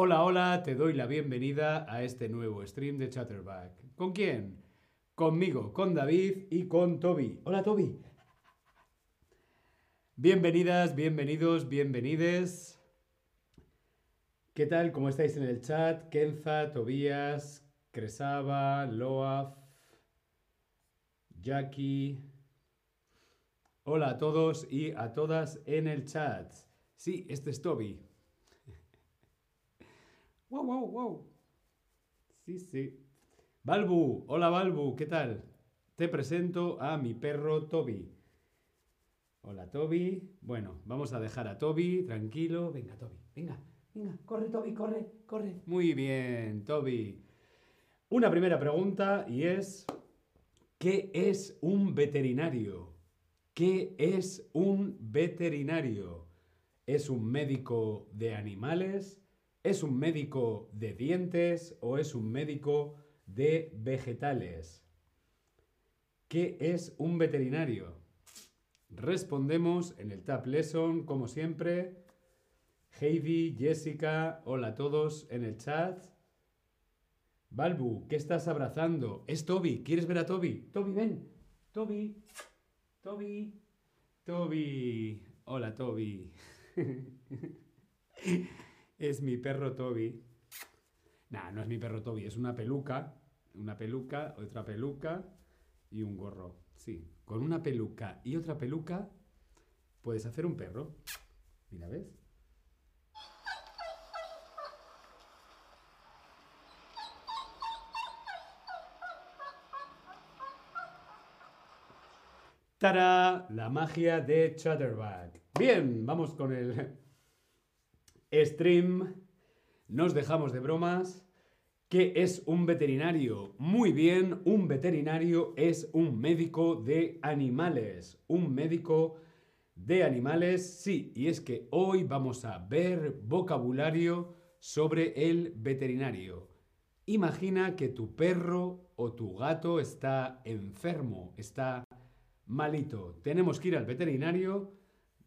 Hola, hola, te doy la bienvenida a este nuevo stream de Chatterback. ¿Con quién? Conmigo, con David y con Toby. Hola, Toby. Bienvenidas, bienvenidos, bienvenides. ¿Qué tal? ¿Cómo estáis en el chat? Kenza, Tobías, Cresaba, Loaf, Jackie. Hola a todos y a todas en el chat. Sí, este es Toby. Wow, wow, wow. Sí, sí. Balbu, hola Balbu, ¿qué tal? Te presento a mi perro Toby. Hola Toby. Bueno, vamos a dejar a Toby tranquilo. Venga, Toby, venga, venga, corre Toby, corre, corre. Muy bien, Toby. Una primera pregunta y es, ¿qué es un veterinario? ¿Qué es un veterinario? ¿Es un médico de animales? ¿Es un médico de dientes o es un médico de vegetales? ¿Qué es un veterinario? Respondemos en el Tab Lesson, como siempre. Heidi, Jessica, hola a todos en el chat. Balbu, ¿qué estás abrazando? Es Toby. ¿Quieres ver a Toby? Toby, ven. Toby. Toby. Toby. Hola, Toby. es mi perro Toby. Nah, no es mi perro Toby, es una peluca. Una peluca, otra peluca y un gorro. Sí, con una peluca y otra peluca puedes hacer un perro. Mira, ¿ves? ¡Tara! La magia de Chatterback. Bien, vamos con el stream. Nos dejamos de bromas. ¿Qué es un veterinario? Muy bien, un veterinario es un médico de animales. Un médico de animales, sí, y es que hoy vamos a ver vocabulario sobre el veterinario. Imagina que tu perro o tu gato está enfermo, está malito. Tenemos que ir al veterinario.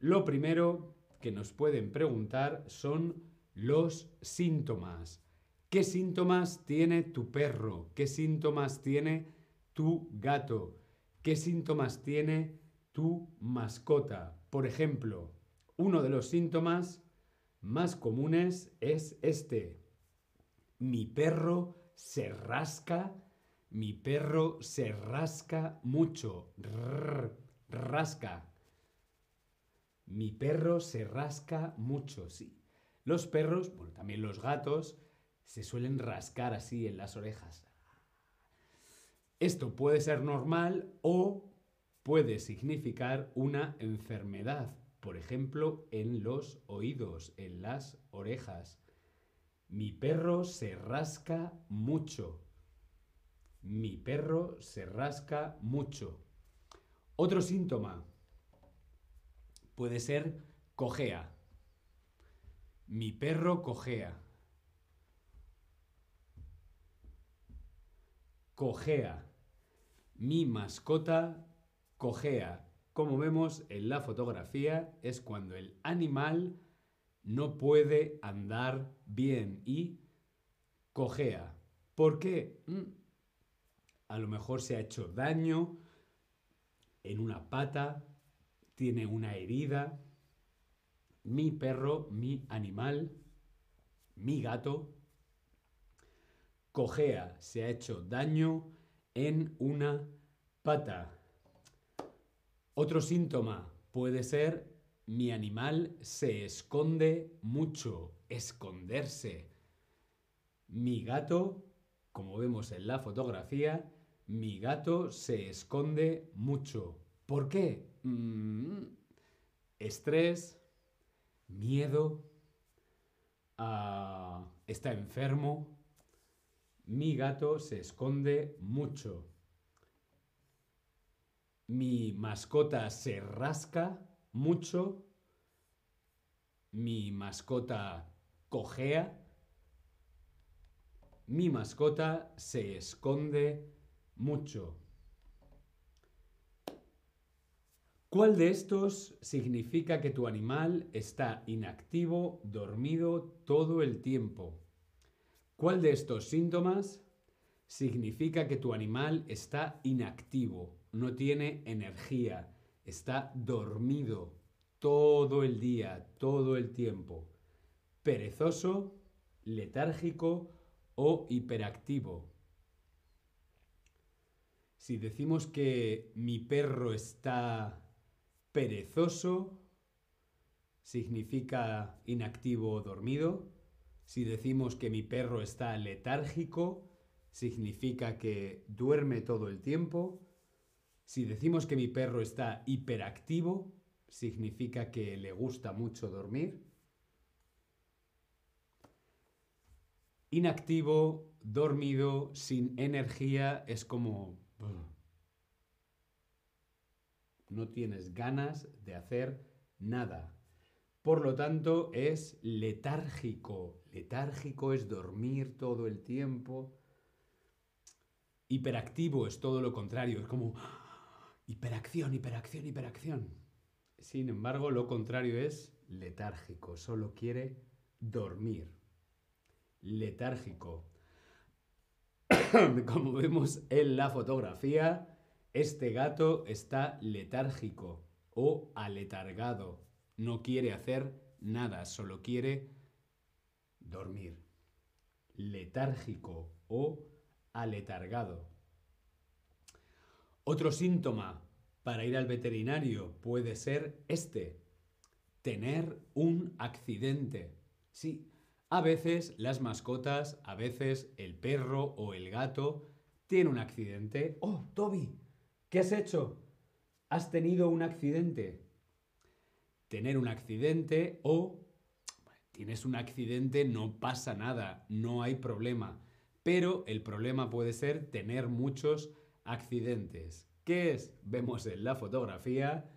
Lo primero que nos pueden preguntar son los síntomas. ¿Qué síntomas tiene tu perro? ¿Qué síntomas tiene tu gato? ¿Qué síntomas tiene tu mascota? Por ejemplo, uno de los síntomas más comunes es este. Mi perro se rasca, mi perro se rasca mucho. rasca. Mi perro se rasca mucho, sí. Los perros, bueno, también los gatos, se suelen rascar así en las orejas. Esto puede ser normal o puede significar una enfermedad, por ejemplo, en los oídos, en las orejas. Mi perro se rasca mucho. Mi perro se rasca mucho. Otro síntoma puede ser cojea. Mi perro cojea. cojea. Mi mascota cojea. Como vemos en la fotografía, es cuando el animal no puede andar bien y cojea. ¿Por qué? Mm. A lo mejor se ha hecho daño en una pata, tiene una herida. Mi perro, mi animal, mi gato cojea, se ha hecho daño en una pata. Otro síntoma puede ser mi animal se esconde mucho, esconderse. Mi gato, como vemos en la fotografía, mi gato se esconde mucho. ¿Por qué? Mm, estrés, miedo, ah, está enfermo, mi gato se esconde mucho. Mi mascota se rasca mucho. Mi mascota cojea. Mi mascota se esconde mucho. ¿Cuál de estos significa que tu animal está inactivo, dormido todo el tiempo? ¿Cuál de estos síntomas significa que tu animal está inactivo, no tiene energía, está dormido todo el día, todo el tiempo? ¿Perezoso, letárgico o hiperactivo? Si decimos que mi perro está perezoso significa inactivo o dormido. Si decimos que mi perro está letárgico, significa que duerme todo el tiempo. Si decimos que mi perro está hiperactivo, significa que le gusta mucho dormir. Inactivo, dormido, sin energía, es como no tienes ganas de hacer nada. Por lo tanto, es letárgico. Letárgico es dormir todo el tiempo. Hiperactivo es todo lo contrario, es como hiperacción, hiperacción, hiperacción. Sin embargo, lo contrario es letárgico, solo quiere dormir. Letárgico. Como vemos en la fotografía, este gato está letárgico o aletargado. No quiere hacer nada, solo quiere dormir. Letárgico o aletargado. Otro síntoma para ir al veterinario puede ser este, tener un accidente. Sí, a veces las mascotas, a veces el perro o el gato tiene un accidente. Oh, Toby, ¿Qué has hecho? ¿Has tenido un accidente? Tener un accidente o tienes un accidente, no pasa nada, no hay problema. Pero el problema puede ser tener muchos accidentes. ¿Qué es? Vemos en la fotografía,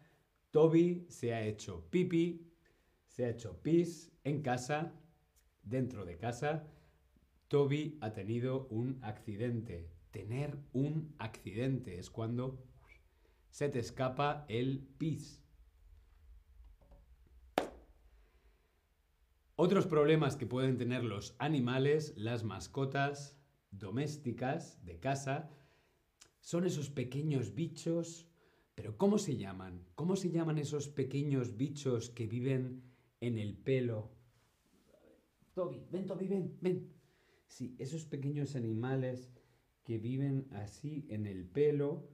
Toby se ha hecho pipi, se ha hecho pis en casa, dentro de casa. Toby ha tenido un accidente tener un accidente. Es cuando se te escapa el pis. Otros problemas que pueden tener los animales, las mascotas domésticas de casa, son esos pequeños bichos. Pero ¿cómo se llaman? ¿Cómo se llaman esos pequeños bichos que viven en el pelo? Toby, ven Toby, ven, ven. Sí, esos pequeños animales que viven así en el pelo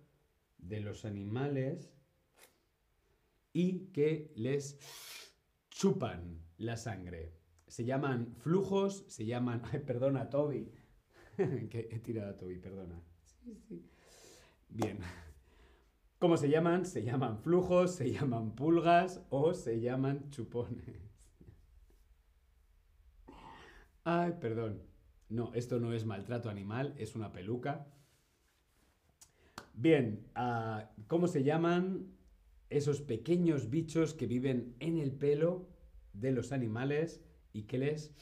de los animales y que les chupan la sangre. Se llaman flujos, se llaman... Ay, perdona, Toby. que he tirado a Toby, perdona. Sí, sí. Bien. ¿Cómo se llaman? Se llaman flujos, se llaman pulgas o se llaman chupones. Ay, perdón. No, esto no es maltrato animal, es una peluca. Bien, ah, ¿cómo se llaman esos pequeños bichos que viven en el pelo de los animales y que les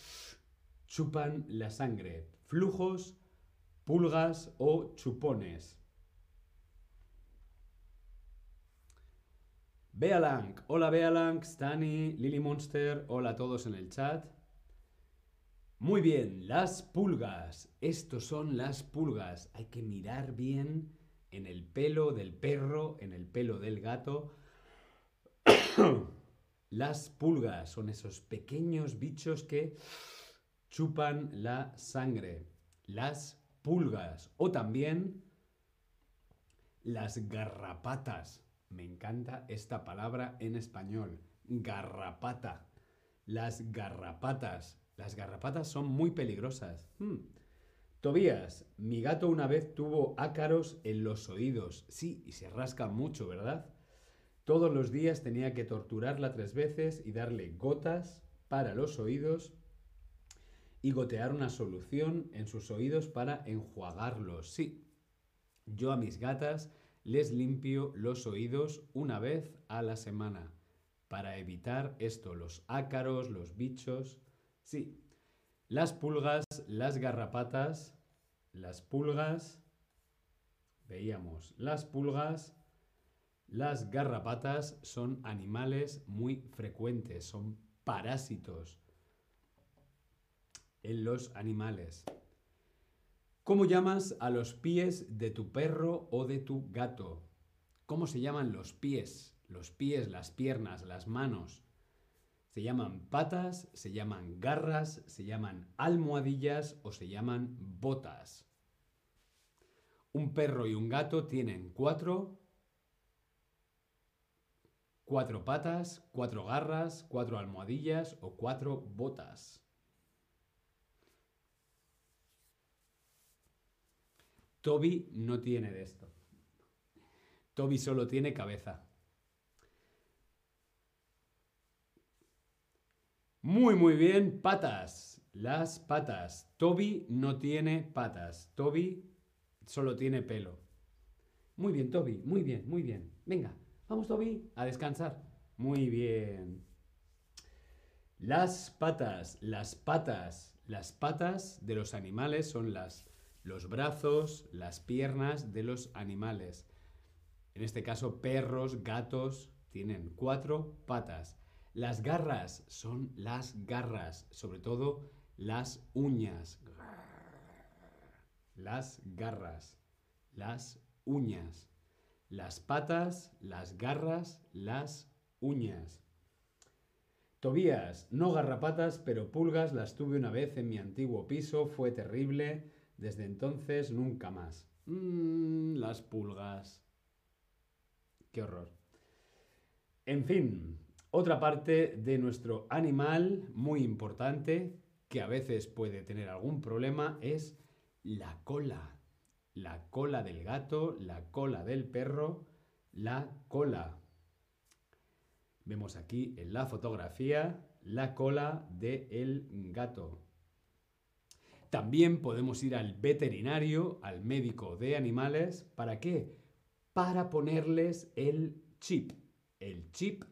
chupan la sangre? Flujos, pulgas o chupones. Bealang, hola Bealang, Stani, Lily Monster, hola a todos en el chat. Muy bien, las pulgas. Estos son las pulgas. Hay que mirar bien en el pelo del perro, en el pelo del gato. las pulgas son esos pequeños bichos que chupan la sangre. Las pulgas. O también las garrapatas. Me encanta esta palabra en español. Garrapata. Las garrapatas. Las garrapatas son muy peligrosas. Hmm. Tobías, mi gato una vez tuvo ácaros en los oídos. Sí, y se rasca mucho, ¿verdad? Todos los días tenía que torturarla tres veces y darle gotas para los oídos y gotear una solución en sus oídos para enjuagarlos. Sí, yo a mis gatas les limpio los oídos una vez a la semana para evitar esto, los ácaros, los bichos. Sí, las pulgas, las garrapatas, las pulgas, veíamos las pulgas, Las garrapatas son animales muy frecuentes, son parásitos en los animales. ¿Cómo llamas a los pies de tu perro o de tu gato? ¿Cómo se llaman los pies? Los pies, las piernas, las manos. Se llaman patas, se llaman garras, se llaman almohadillas o se llaman botas. Un perro y un gato tienen cuatro, cuatro patas, cuatro garras, cuatro almohadillas o cuatro botas. Toby no tiene de esto. Toby solo tiene cabeza. Muy, muy bien. Patas. Las patas. Toby no tiene patas. Toby solo tiene pelo. Muy bien, Toby. Muy bien, muy bien. Venga, vamos, Toby, a descansar. Muy bien. Las patas. Las patas. Las patas de los animales son las, los brazos, las piernas de los animales. En este caso, perros, gatos tienen cuatro patas. Las garras son las garras, sobre todo las uñas. Las garras, las uñas. Las patas, las garras, las uñas. Tobías, no garrapatas, pero pulgas las tuve una vez en mi antiguo piso, fue terrible, desde entonces nunca más. Mmm, las pulgas. Qué horror. En fin, otra parte de nuestro animal muy importante, que a veces puede tener algún problema, es la cola. La cola del gato, la cola del perro, la cola. Vemos aquí en la fotografía la cola del gato. También podemos ir al veterinario, al médico de animales. ¿Para qué? para ponerles el chip, el chip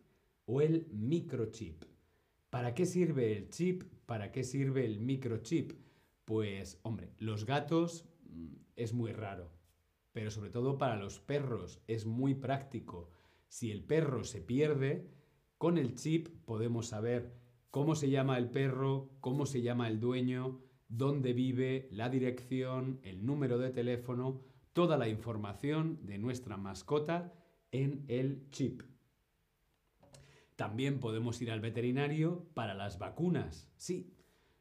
o el microchip. ¿Para qué sirve el chip? ¿Para qué sirve el microchip? Pues, hombre, los gatos mm, es muy raro, pero sobre todo para los perros es muy práctico. Si el perro se pierde, con el chip podemos saber cómo se llama el perro, cómo se llama el dueño, dónde vive, la dirección, el número de teléfono, toda la información de nuestra mascota en el chip. También podemos ir al veterinario para las vacunas. Sí,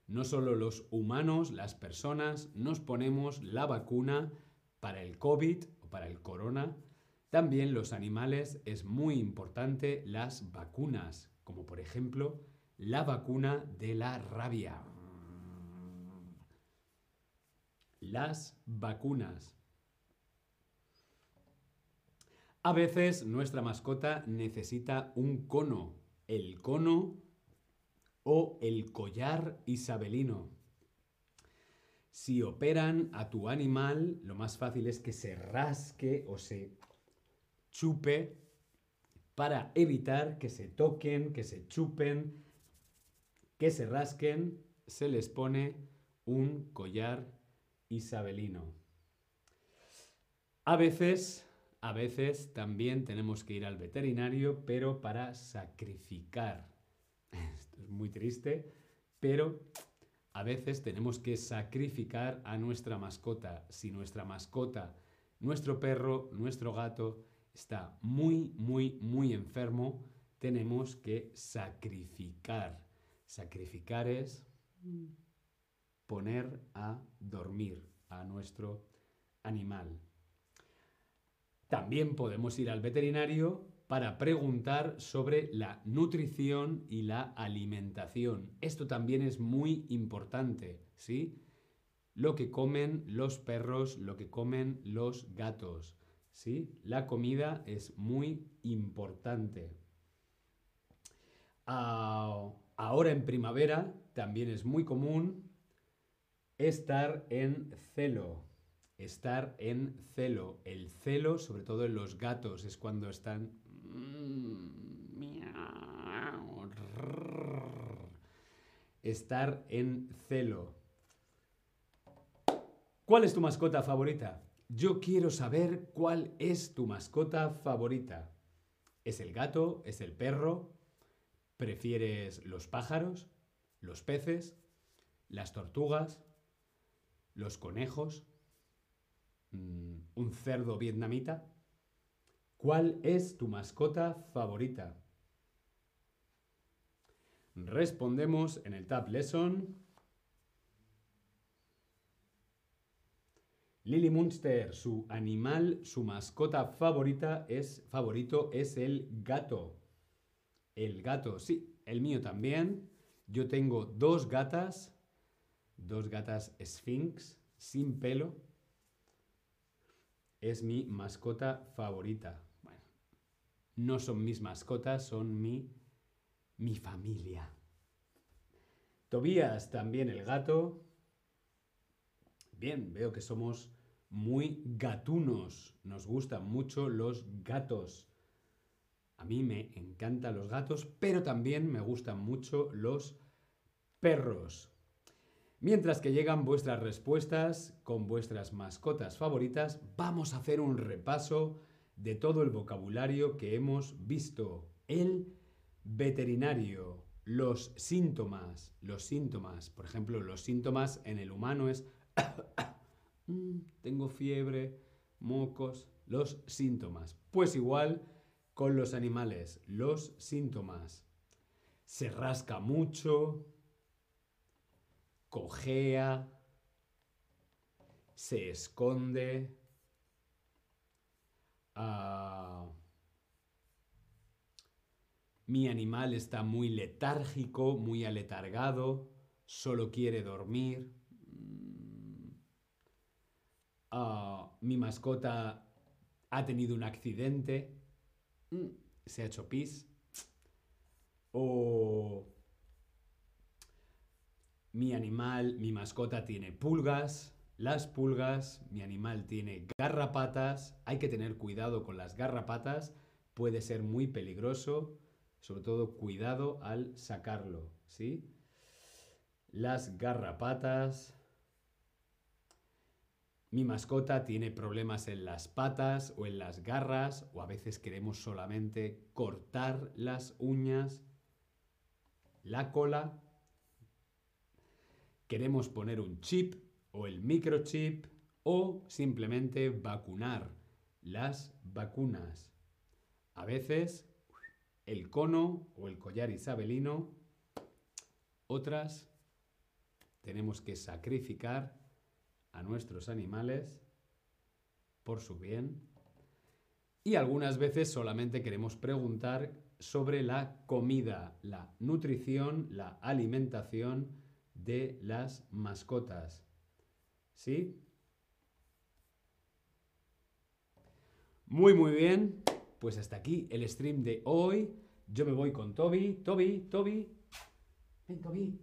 no solo los humanos, las personas, nos ponemos la vacuna para el COVID o para el corona. También los animales es muy importante las vacunas, como por ejemplo la vacuna de la rabia. Las vacunas. A veces nuestra mascota necesita un cono, el cono o el collar isabelino. Si operan a tu animal, lo más fácil es que se rasque o se chupe para evitar que se toquen, que se chupen, que se rasquen, se les pone un collar isabelino. A veces a veces también tenemos que ir al veterinario, pero para sacrificar. Esto es muy triste, pero a veces tenemos que sacrificar a nuestra mascota. Si nuestra mascota, nuestro perro, nuestro gato está muy, muy, muy enfermo, tenemos que sacrificar. Sacrificar es poner a dormir a nuestro animal. También podemos ir al veterinario para preguntar sobre la nutrición y la alimentación. Esto también es muy importante, ¿sí? Lo que comen los perros, lo que comen los gatos, ¿sí? La comida es muy importante. Ah, ahora en primavera también es muy común estar en celo, estar en celo. El celo, sobre todo en los gatos, es cuando están... Estar en celo. ¿Cuál es tu mascota favorita? Yo quiero saber cuál es tu mascota favorita. ¿Es el gato? ¿Es el perro? ¿Prefieres los pájaros? ¿Los peces? ¿Las tortugas? ¿Los conejos? Mm, ¿Un cerdo vietnamita? ¿Cuál es tu mascota favorita? Respondemos en el Tab Lesson. Lily Munster, su animal, su mascota favorita es favorito es el gato. El gato, sí, el mío también. Yo tengo dos gatas, dos gatas Sphinx sin pelo. Es mi mascota favorita. Bueno, no son mis mascotas, son mi mi familia. Tobías también el gato. Bien, veo que somos muy gatunos. Nos gustan mucho los gatos. A mí me encantan los gatos, pero también me gustan mucho los perros. Mientras que llegan vuestras respuestas con vuestras mascotas favoritas, vamos a hacer un repaso de todo el vocabulario que hemos visto. El veterinario, los síntomas, los síntomas, por ejemplo, los síntomas en el humano es mm, tengo fiebre, mocos, los síntomas. Pues igual con los animales, los síntomas. Se rasca mucho, cojea, se esconde, uh, mi animal está muy letárgico, muy aletargado, solo quiere dormir. Mm. Ah, mi mascota ha tenido un accidente, mm, se ha hecho pis. Mi animal, mi mascota tiene pulgas, las pulgas, mi animal tiene garrapatas, hay que tener cuidado con las garrapatas, puede ser muy peligroso. Sobre todo cuidado al sacarlo, ¿sí? Las garrapatas. Mi mascota tiene problemas en las patas o en las garras o a veces queremos solamente cortar las uñas, la cola. Queremos poner un chip o el microchip o simplemente vacunar las vacunas. A veces el cono o el collar isabelino. Otras tenemos que sacrificar a nuestros animales por su bien. Y algunas veces solamente queremos preguntar sobre la comida, la nutrición, la alimentación de las mascotas. ¿Sí? Muy, muy bien pues hasta aquí el stream de hoy. Yo me voy con Toby. Toby, Toby. Ven, Toby.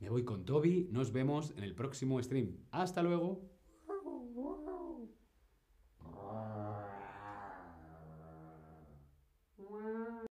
Me voy con Toby. Nos vemos en el próximo stream. Hasta luego.